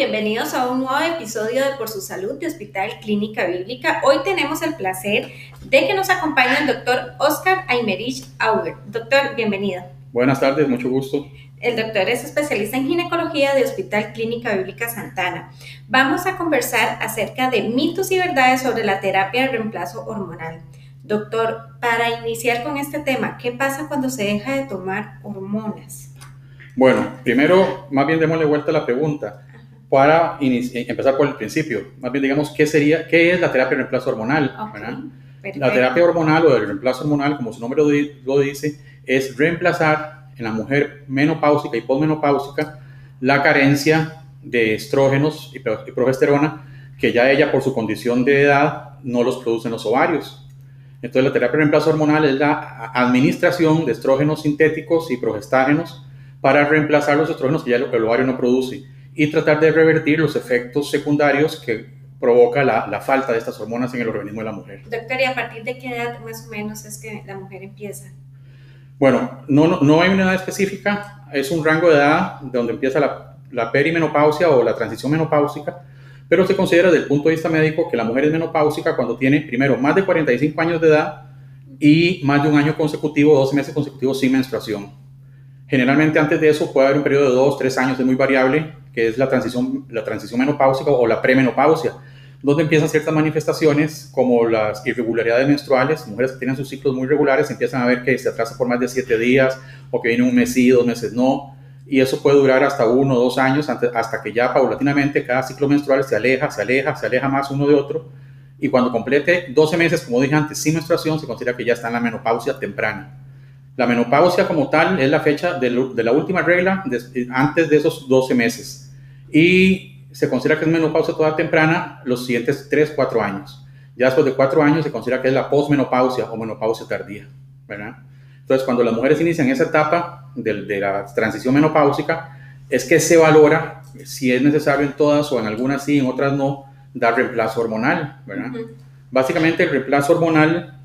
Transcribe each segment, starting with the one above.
Bienvenidos a un nuevo episodio de Por su Salud de Hospital Clínica Bíblica. Hoy tenemos el placer de que nos acompañe el doctor Oscar Aymerich Auger. Doctor, bienvenido. Buenas tardes, mucho gusto. El doctor es especialista en ginecología de Hospital Clínica Bíblica Santana. Vamos a conversar acerca de mitos y verdades sobre la terapia de reemplazo hormonal. Doctor, para iniciar con este tema, ¿qué pasa cuando se deja de tomar hormonas? Bueno, primero, más bien démosle vuelta a la pregunta para empezar por el principio. Más bien, digamos, ¿qué, sería, qué es la terapia de reemplazo hormonal? la terapia hormonal o el reemplazo hormonal, como su nombre lo, dice, es reemplazar en la mujer menopáusica y posmenopáusica la carencia de estrógenos y progesterona que ya ella por su condición de edad no los produce en los ovarios. Entonces la terapia de reemplazo hormonal es la administración de estrógenos sintéticos y progestágenos para reemplazar los estrógenos que ya el ovario no produce y tratar de revertir los efectos secundarios que provoca la, la, falta de estas hormonas en el organismo de la mujer. Doctor, ¿y a partir de qué edad más o menos es que la mujer empieza? Bueno, no, no, no hay una edad específica, es un rango de edad donde empieza la, la perimenopausia o la transición menopáusica, pero se considera desde el punto de vista médico que la mujer es menopáusica cuando tiene primero más de 45 años de edad y más de un año consecutivo, 12 meses consecutivos sin menstruación. Generalmente antes de eso puede haber un periodo de dos, tres años, es muy variable, que es la transición, la transición menopáusica o la premenopausia, donde empiezan ciertas manifestaciones como las irregularidades menstruales, mujeres que tienen sus ciclos muy regulares empiezan a ver que se atrasa por más de siete días o que viene un mes sí, dos meses no, y eso puede durar hasta uno o dos años hasta que ya paulatinamente cada ciclo menstrual se aleja, se aleja, se aleja más uno de otro, y cuando complete 12 meses, como dije antes, sin menstruación, se considera que ya está en la menopausia temprana. La menopausia como tal es la fecha de, la última regla antes de esos 12 meses. Y se considera que es menopausia toda temprana los siguientes 3, 4 años. Ya después de 4 años se considera que es la posmenopausia o menopausia tardía. ¿verdad? Entonces, cuando las mujeres inician esa etapa de, la transición menopáusica, es que se valora si es necesario en todas o en algunas sí, en otras no, dar reemplazo hormonal. ¿verdad? Básicamente, el reemplazo hormonal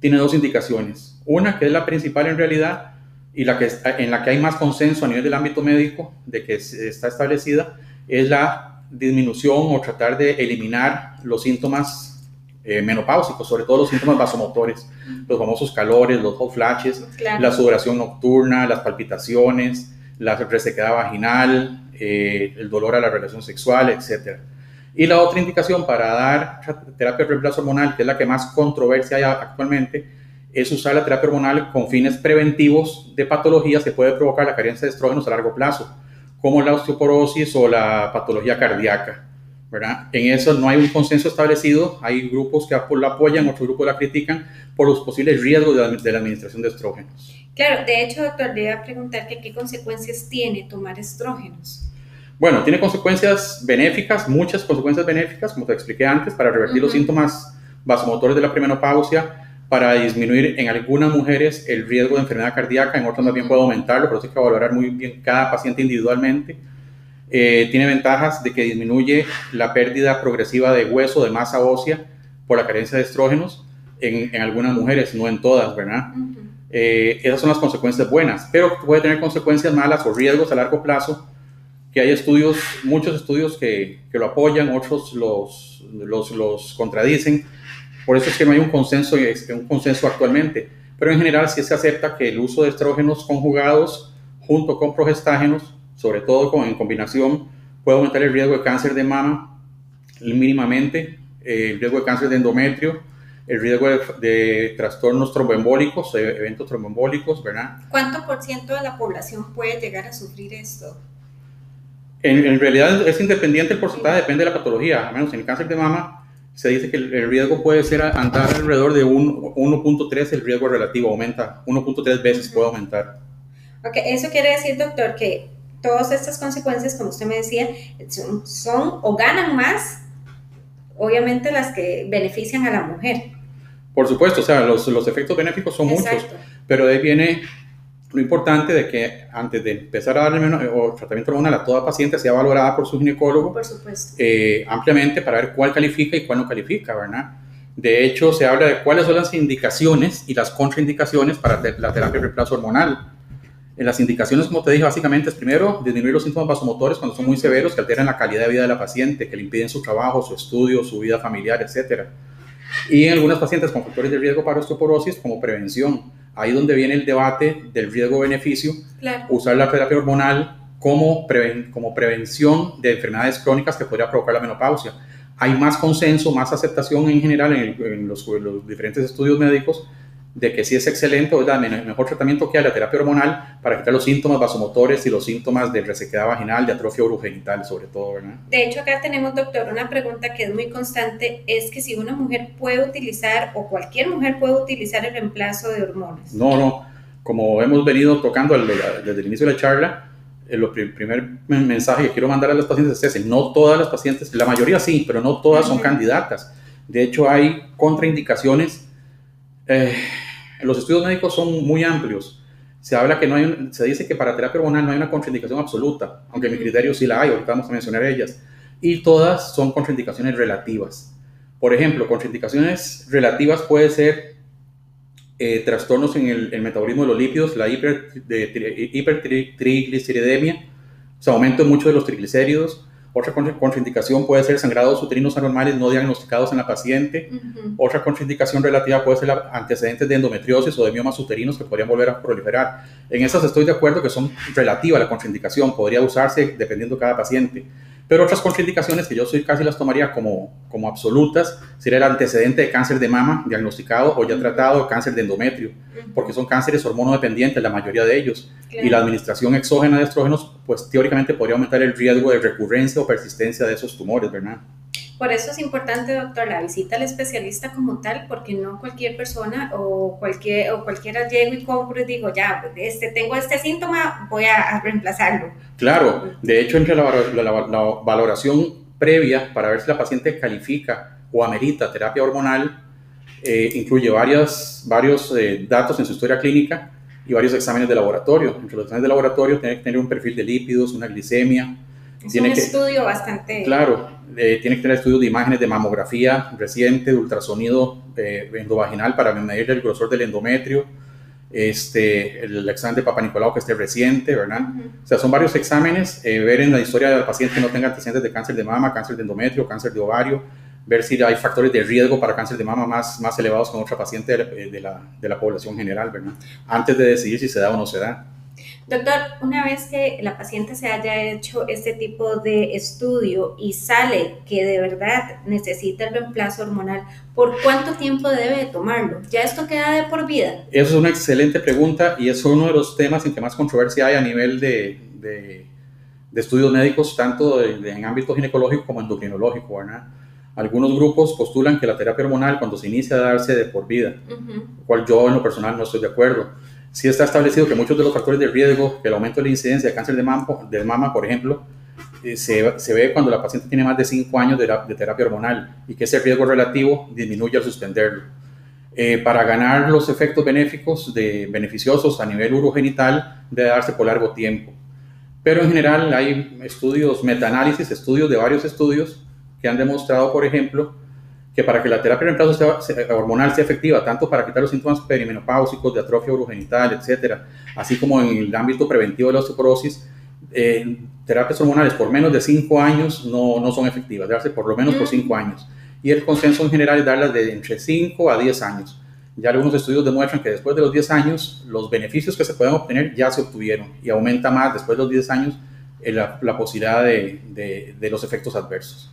tiene dos indicaciones una que es la principal en realidad y la que en la que hay más consenso a nivel del ámbito médico de que está establecida es la disminución o tratar de eliminar los síntomas eh, menopáusicos, sobre todo los síntomas vasomotores, los famosos calores, los hot flashes, la sudoración nocturna, las palpitaciones, la resequedad vaginal, eh, el dolor a la relación sexual, etc. Y la otra indicación para dar terapia de reemplazo hormonal, que es la que más controversia hay actualmente, es usar la terapia hormonal con fines preventivos de patologías que puede provocar la carencia de estrógenos a largo plazo, como la osteoporosis o la patología cardíaca. ¿verdad? En eso no hay un consenso establecido, hay grupos que la apoyan, otros grupos la critican por los posibles riesgos de la, administración de estrógenos. Claro, de hecho, doctor, le iba a preguntar que qué consecuencias tiene tomar estrógenos. Bueno, tiene consecuencias benéficas, muchas consecuencias benéficas, como te expliqué antes, para revertir los síntomas vasomotores de la premenopausia, para disminuir en algunas mujeres el riesgo de enfermedad cardíaca, en otras también puede aumentarlo, pero eso hay que valorar muy bien cada paciente individualmente. Eh, tiene ventajas de que disminuye la pérdida progresiva de hueso, de masa ósea, por la carencia de estrógenos en, en algunas mujeres, no en todas, ¿verdad? Eh, esas son las consecuencias buenas, pero puede tener consecuencias malas o riesgos a largo plazo, que hay estudios, muchos estudios que, que lo apoyan, otros los, los, los contradicen por eso es que no hay un consenso, un consenso actualmente. Pero en general sí se acepta que el uso de estrógenos conjugados junto con progestágenos, sobre todo con, en combinación, puede aumentar el riesgo de cáncer de mama mínimamente, el riesgo de cáncer de endometrio, el riesgo de, trastornos tromboembólicos, eventos tromboembólicos, ¿verdad? ¿Cuánto por ciento de la población puede llegar a sufrir esto? En, en realidad es independiente el porcentaje, depende de la patología, al menos en el cáncer de mama se dice que el, riesgo puede ser andar alrededor de 1.3, el riesgo relativo aumenta, 1.3 veces puede aumentar. Ok, eso quiere decir, doctor, que todas estas consecuencias, como usted me decía, son, o ganan más, obviamente las que benefician a la mujer. Por supuesto, o sea, los, los efectos benéficos son muchos, pero de ahí viene lo importante de que antes de empezar a darle o tratamiento hormonal a toda paciente sea valorada por su ginecólogo por supuesto. Eh, ampliamente para ver cuál califica y cuál no califica, ¿verdad? De hecho, se habla de cuáles son las indicaciones y las contraindicaciones para la terapia de reemplazo hormonal. En las indicaciones, como te dije, básicamente es primero disminuir los síntomas vasomotores cuando son muy severos, que alteran la calidad de vida de la paciente, que le impiden su trabajo, su estudio, su vida familiar, etc. Y en algunas pacientes con factores de riesgo para osteoporosis como prevención. Ahí donde viene el debate del riesgo-beneficio, usar la terapia hormonal como, como prevención de enfermedades crónicas que podría provocar la menopausia. Hay más consenso, más aceptación en general en, los, los diferentes estudios médicos de que sí es excelente o el mejor tratamiento que hay la terapia hormonal para quitar los síntomas vasomotores y los síntomas de resequedad vaginal, de atrofia urogenital sobre todo, ¿verdad? De hecho, acá tenemos, doctor, una pregunta que es muy constante, es que si una mujer puede utilizar o cualquier mujer puede utilizar el reemplazo de hormonas. No, no, como hemos venido tocando desde el inicio de la charla, el primer mensaje que quiero mandar a las pacientes es ese, no todas las pacientes, la mayoría sí, pero no todas son candidatas. De hecho, hay contraindicaciones eh, los estudios médicos son muy amplios. Se habla que no hay, se dice que para terapia hormonal no hay una contraindicación absoluta, aunque mi criterio sí la hay, ahorita vamos a mencionar ellas. Y todas son contraindicaciones relativas. Por ejemplo, contraindicaciones relativas puede ser eh, trastornos en el, metabolismo de los lípidos, la hiper, hipertrigliceridemia, o sea, aumento en muchos de los triglicéridos, otra contraindicación puede ser sangrados uterinos anormales no diagnosticados en la paciente. Otra contraindicación relativa puede ser antecedentes de endometriosis o de miomas uterinos que podrían volver a proliferar. En esas estoy de acuerdo que son relativas a la contraindicación, podría usarse dependiendo de cada paciente. Pero otras contraindicaciones que yo soy casi las tomaría como, como absolutas sería el antecedente de cáncer de mama diagnosticado o ya tratado, cáncer de endometrio, porque son cánceres hormonodependientes, la mayoría de ellos. Y la administración exógena de estrógenos, pues teóricamente podría aumentar el riesgo de recurrencia o persistencia de esos tumores, ¿verdad? Por eso es importante, doctor, la visita al especialista como tal, porque no cualquier persona o, cualquier, o cualquiera llego y compro y digo, ya, este, tengo este síntoma, voy a, reemplazarlo. Claro, de hecho, entre la, valoración previa para ver si la paciente califica o amerita terapia hormonal, eh, incluye varias, varios eh, datos en su historia clínica y varios exámenes de laboratorio. Entre los exámenes de laboratorio tiene que tener un perfil de lípidos, una glicemia. Es un estudio bastante... Claro, eh, tiene que tener estudios de imágenes de mamografía reciente, de ultrasonido eh, endovaginal para medir el grosor del endometrio, este, el, examen de Papa Nicolau que esté reciente, ¿verdad? O sea, son varios exámenes, eh, ver en la historia del paciente que no tenga antecedentes de cáncer de mama, cáncer de endometrio, cáncer de ovario, ver si hay factores de riesgo para cáncer de mama más, más elevados que en otra paciente de, de, la, de la población general, ¿verdad? Antes de decidir si se da o no se da. Doctor, una vez que la paciente se haya hecho este tipo de estudio y sale que de verdad necesita el reemplazo hormonal, ¿por cuánto tiempo debe tomarlo? ¿Ya esto queda de por vida? Eso es una excelente pregunta y es uno de los temas en que más controversia hay a nivel de, de, estudios médicos, tanto en ámbito ginecológico como endocrinológico, ¿verdad? Algunos grupos postulan que la terapia hormonal cuando se inicia a darse de por vida, cual yo en lo personal no estoy de acuerdo sí está establecido que muchos de los factores de riesgo, que el aumento de la incidencia de cáncer de mama, por ejemplo, eh, se, ve cuando la paciente tiene más de 5 años de, terapia hormonal y que ese riesgo relativo disminuye al suspenderlo. Eh, para ganar los efectos de, beneficiosos a nivel urogenital debe darse por largo tiempo. Pero en general hay estudios, metaanálisis, estudios de varios estudios que han demostrado, por ejemplo, que para que la terapia de reemplazo sea, hormonal sea efectiva, tanto para quitar los síntomas perimenopáusicos, de atrofia urogenital, etcétera, así como en el ámbito preventivo de la osteoporosis, eh, terapias hormonales por menos de 5 años no, no, son efectivas, darse por lo menos por 5 años. Y el consenso en general es darlas de entre 5 a 10 años. Ya algunos estudios demuestran que después de los 10 años, los beneficios que se pueden obtener ya se obtuvieron y aumenta más después de los 10 años eh, la, la posibilidad de, de, de los efectos adversos.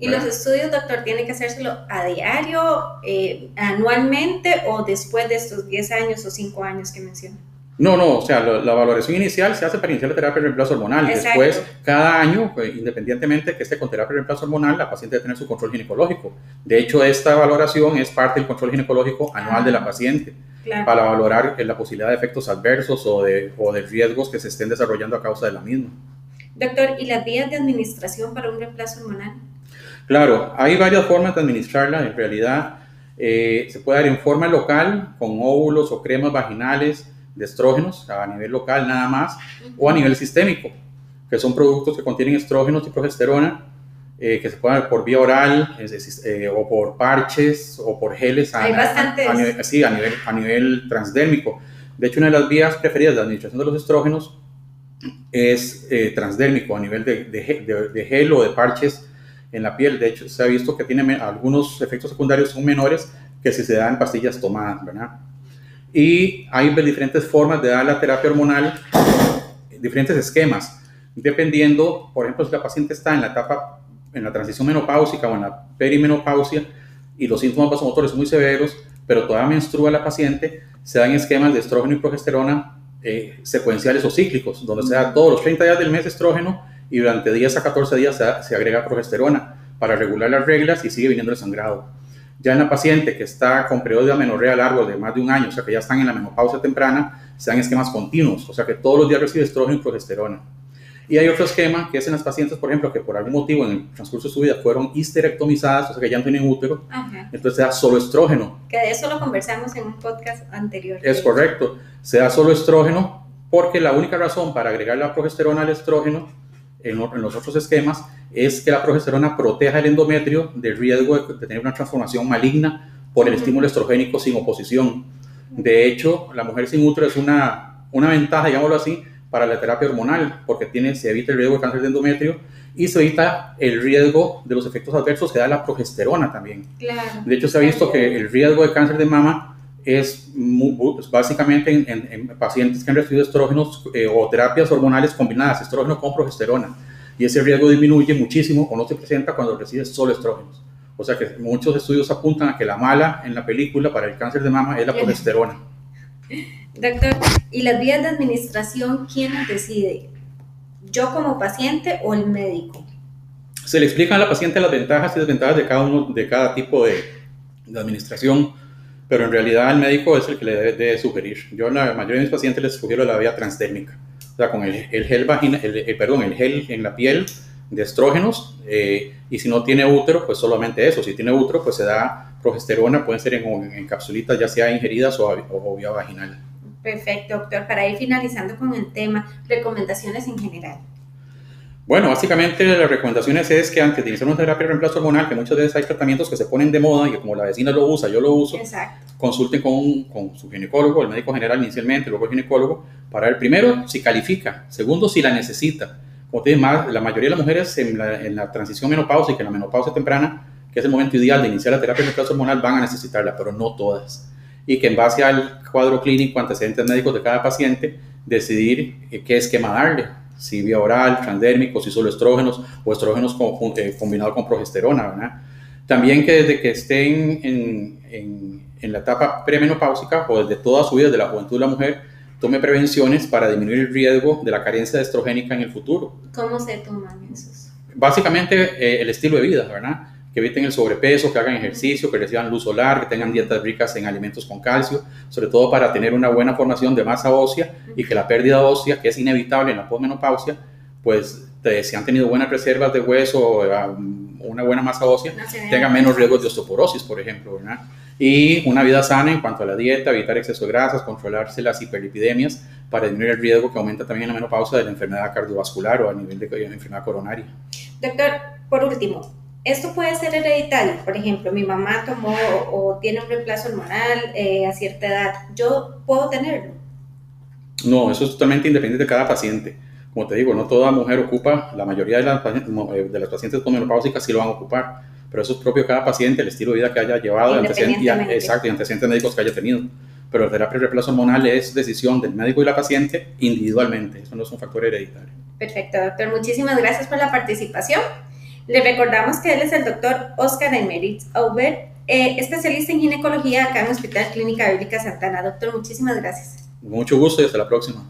¿Y los estudios, doctor, tiene que hacérselo a diario, eh, anualmente o después de estos 10 años o 5 años que menciona? No, no, o sea, la, valoración inicial se hace para iniciar la terapia de reemplazo hormonal. Después, cada año, pues, independientemente que esté con terapia de reemplazo hormonal, la paciente debe tener su control ginecológico. De hecho, esta valoración es parte del control ginecológico anual de la ah, paciente para valorar la posibilidad de efectos adversos o de, o de riesgos que se estén desarrollando a causa de la misma. Doctor, ¿y las vías de administración para un reemplazo hormonal? Claro, hay varias formas de administrarla. En realidad, eh, se puede dar en forma local, con óvulos o cremas vaginales de estrógenos a nivel local nada más, o a nivel sistémico, que son productos que contienen estrógenos y progesterona, eh, que se pueden dar por vía oral, eh, o por parches, o por geles. Hay a, sí, a nivel, a nivel transdérmico. De hecho, una de las vías preferidas de administración de los estrógenos es eh, transdérmico a nivel de, de, de, gel o de parches en la piel. De hecho, se ha visto que tiene algunos efectos secundarios son menores que si se dan pastillas tomadas, ¿verdad? Y hay diferentes formas de dar la terapia hormonal, diferentes esquemas, dependiendo, por ejemplo, si la paciente está en la etapa, en la transición menopáusica o en la perimenopausia y los síntomas vasomotores muy severos, pero todavía menstrua la paciente, se dan esquemas de estrógeno y progesterona eh, secuenciales o cíclicos, donde se da todos los 30 días del mes estrógeno y durante 10 a 14 días se, se agrega progesterona para regular las reglas y sigue viniendo el sangrado. Ya en la paciente que está con periodo de amenorrea largo de más de un año, o sea que ya están en la menopausia temprana, se dan esquemas continuos, o sea que todos los días recibe estrógeno y progesterona. Y hay otro esquema que es en las pacientes, por ejemplo, que por algún motivo en el transcurso de su vida fueron histerectomizadas, o sea que ya no tienen útero, entonces se da solo estrógeno. Que de eso lo conversamos en un podcast anterior. Es correcto, se da solo estrógeno porque la única razón para agregar la progesterona al estrógeno en, los otros esquemas es que la progesterona proteja el endometrio del riesgo de, tener una transformación maligna por el estímulo estrogénico sin oposición. De hecho, la mujer sin útero es una, una ventaja, digámoslo así, para la terapia hormonal, porque tiene, se evita el riesgo de cáncer de endometrio y se evita el riesgo de los efectos adversos que da la progesterona también. Claro. De hecho, se ha visto que el riesgo de cáncer de mama es pues, básicamente en, pacientes que han recibido estrógenos eh, o terapias hormonales combinadas, estrógeno con progesterona. Y ese riesgo disminuye muchísimo o no se presenta cuando recibes solo estrógenos. O sea que muchos estudios apuntan a que la mala en la película para el cáncer de mama es la progesterona. Doctor, ¿y las vías de administración quién decide? ¿Yo como paciente o el médico? Se le explica a la paciente las ventajas y desventajas de cada uno de cada tipo de, de administración, pero en realidad el médico es el que le debe sugerir. Yo la mayoría de mis pacientes les sugiero la vía transdérmica, o sea, con el, el gel vagina, el, perdón, el gel en la piel de estrógenos, eh, y si no tiene útero, pues solamente eso. Si tiene útero, pues se da progesterona, pueden ser en, en capsulitas, ya sea ingeridas o, o vía vaginal. Perfecto, doctor. Para ir finalizando con el tema, recomendaciones en general. Bueno, básicamente las recomendaciones es que antes de iniciar una terapia de reemplazo hormonal, que muchas veces hay tratamientos que se ponen de moda y que como la vecina lo usa, yo lo uso, consulten con, con, su ginecólogo, el médico general inicialmente, luego el ginecólogo, para ver primero si califica, segundo si la necesita. Como te más, la mayoría de las mujeres en la, en la transición menopáusica, en la menopausia temprana, que es el momento ideal de iniciar la terapia de reemplazo hormonal, van a necesitarla, pero no todas. Y que en base al cuadro clínico, antecedentes médicos de cada paciente, decidir eh, qué esquema darle, si vía oral, transdérmico, si solo estrógenos o estrógenos con, eh, combinado con progesterona, ¿verdad? También que desde que estén en, en, en, la etapa premenopáusica o desde toda su vida, desde la juventud de la mujer, tome prevenciones para disminuir el riesgo de la carencia de estrogénica en el futuro. ¿Cómo se toman esos? Básicamente eh, el estilo de vida, ¿verdad? Que eviten el sobrepeso, que hagan ejercicio, que reciban luz solar, que tengan dietas ricas en alimentos con calcio, sobre todo para tener una buena formación de masa ósea y que la pérdida ósea, que es inevitable en la posmenopausia, pues si han tenido buenas reservas de hueso, um, una buena masa ósea, tengan menos riesgos de osteoporosis, por ejemplo, ¿verdad? Y una vida sana en cuanto a la dieta, evitar exceso de grasas, controlarse las hiperlipidemias para disminuir el riesgo que aumenta también en la menopausia de la enfermedad cardiovascular o a nivel de enfermedad coronaria. Doctor, por último, esto puede ser hereditario, por ejemplo, mi mamá tomó o, tiene un reemplazo hormonal eh, a cierta edad, ¿yo puedo tenerlo? No, eso es totalmente independiente de cada paciente. Como te digo, no toda mujer ocupa, la mayoría de las, eh, de las pacientes menopáusicas sí lo van a ocupar, pero eso es propio de cada paciente, el estilo de vida que haya llevado, antecedentes, exacto, y antecedentes médicos que haya tenido. Pero la terapia de reemplazo hormonal es decisión del médico y la paciente individualmente, eso no es un factor hereditario. Perfecto, doctor. Muchísimas gracias por la participación. Le recordamos que él es el doctor Oscar Emeritz Auber, eh, especialista en ginecología acá en el Hospital Clínica Bíblica Santana. Doctor, muchísimas gracias. Mucho gusto y hasta la próxima.